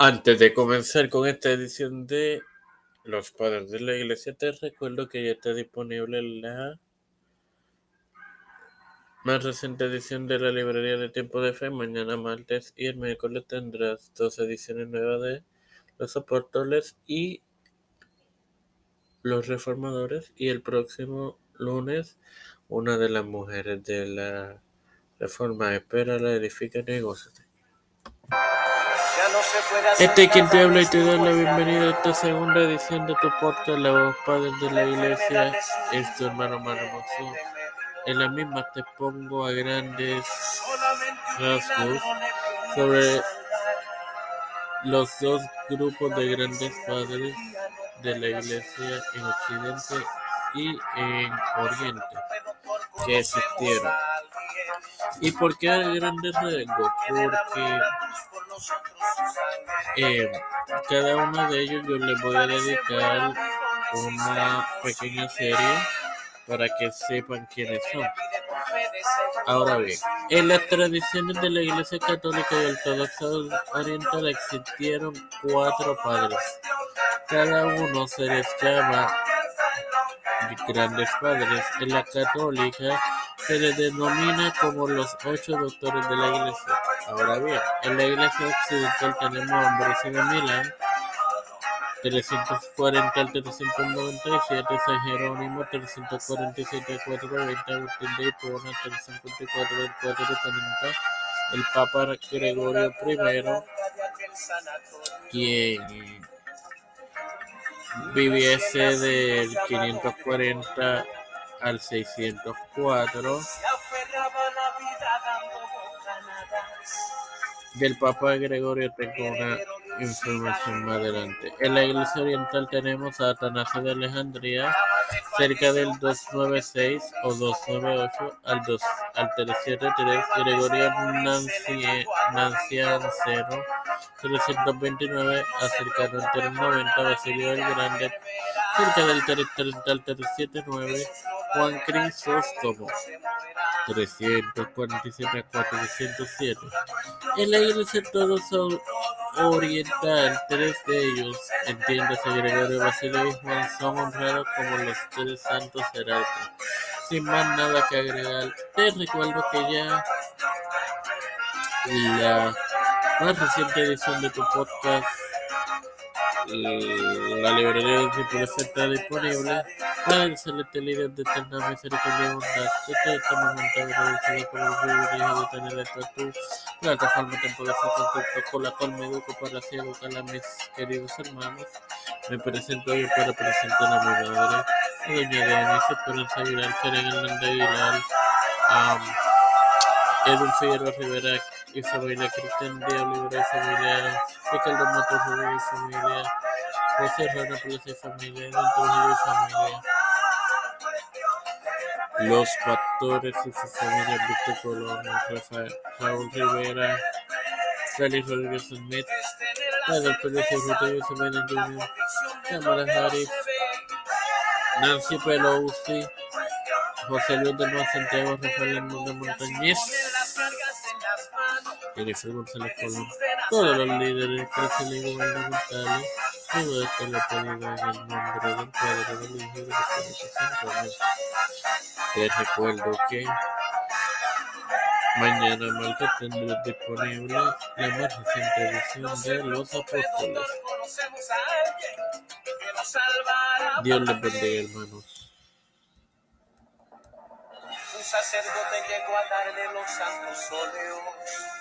Antes de comenzar con esta edición de Los Padres de la Iglesia, te recuerdo que ya está disponible la más reciente edición de la Librería de Tiempo de Fe. Mañana martes y el miércoles tendrás dos ediciones nuevas de Los Apóstoles y Los Reformadores. Y el próximo lunes, una de las mujeres de la Reforma. Espera, la edifica, negóciate. Este es quien te habla y te da la bienvenida a esta segunda edición de tu podcast, La Voz Padre de la Iglesia. Es tu hermano Mano Monzón. En la misma te pongo a grandes rasgos sobre los dos grupos de grandes padres de la Iglesia en Occidente y en Oriente que existieron. ¿Y por qué grandes rasgos? Porque eh, cada uno de ellos yo les voy a dedicar una pequeña serie para que sepan quiénes son. Ahora bien, en las tradiciones de la Iglesia Católica y Ortodoxa Oriental existieron cuatro padres. Cada uno se les llama grandes padres. En la católica se les denomina como los ocho doctores de la Iglesia. Ahora bien, en la Iglesia Occidental tenemos a Ambrosio de Milán, 340 al 397, San Jerónimo, 347 420, Agustín de Hipona, 354 del 430, el Papa Gregorio I, quien viviese del 540 al 604 del Papa Gregorio tengo una información más adelante. En la Iglesia Oriental tenemos a Atanasio de Alejandría cerca del 296 o 298 al 2 al 373, Gregorio Nancianceno 329 acerca del 390, Basilio el Grande cerca del 330 al 379, Juan Crisóstomo 347 a 407. En la iglesia todos son oriental, tres de ellos, entiéndase Gregorio, Basilio y Juan, son honrados como los tres santos jerarcas. Sin más nada que agregar, te recuerdo que ya la más reciente edición de tu podcast la librería tiempo está disponible para el excelente líder de eterna misericordia y bondad. Este es momento agradecido por el privilegio de tener esta tu plataforma temporal con la cual me educo para así educar a mis queridos hermanos. Me presento hoy para presentar a mi madre, a doña Denise Esperanza Aguilar, Karen Hernández Aguilar, a Figueroa Rivera y familia, Cristian Díaz Olivera y familia, Ricardo Matos Rubio y familia, José Rana Plaza y familia, Edwin Trujillo y familia, Los Pastores y su familia, Víctor Colón, Rafael, Raúl Rivera, Félix Rodríguez Smith, Pedro Pérez y y Isabel Jr., Kamala Harris, Nancy Pelosi, José Luis de Nuevo Santiago, Rafael Hernández Montañez, Jennifer González Colón, todos los líderes y gubernamentales, todo esto lo pedido en el nombre del Padre, del Hijo y del Espíritu Santo. Te recuerdo que mañana martes tendrás disponible la más reciente edición de Los Apóstoles. Dios les bendiga, hermanos. Sacerdote llegó a darle los santos óleos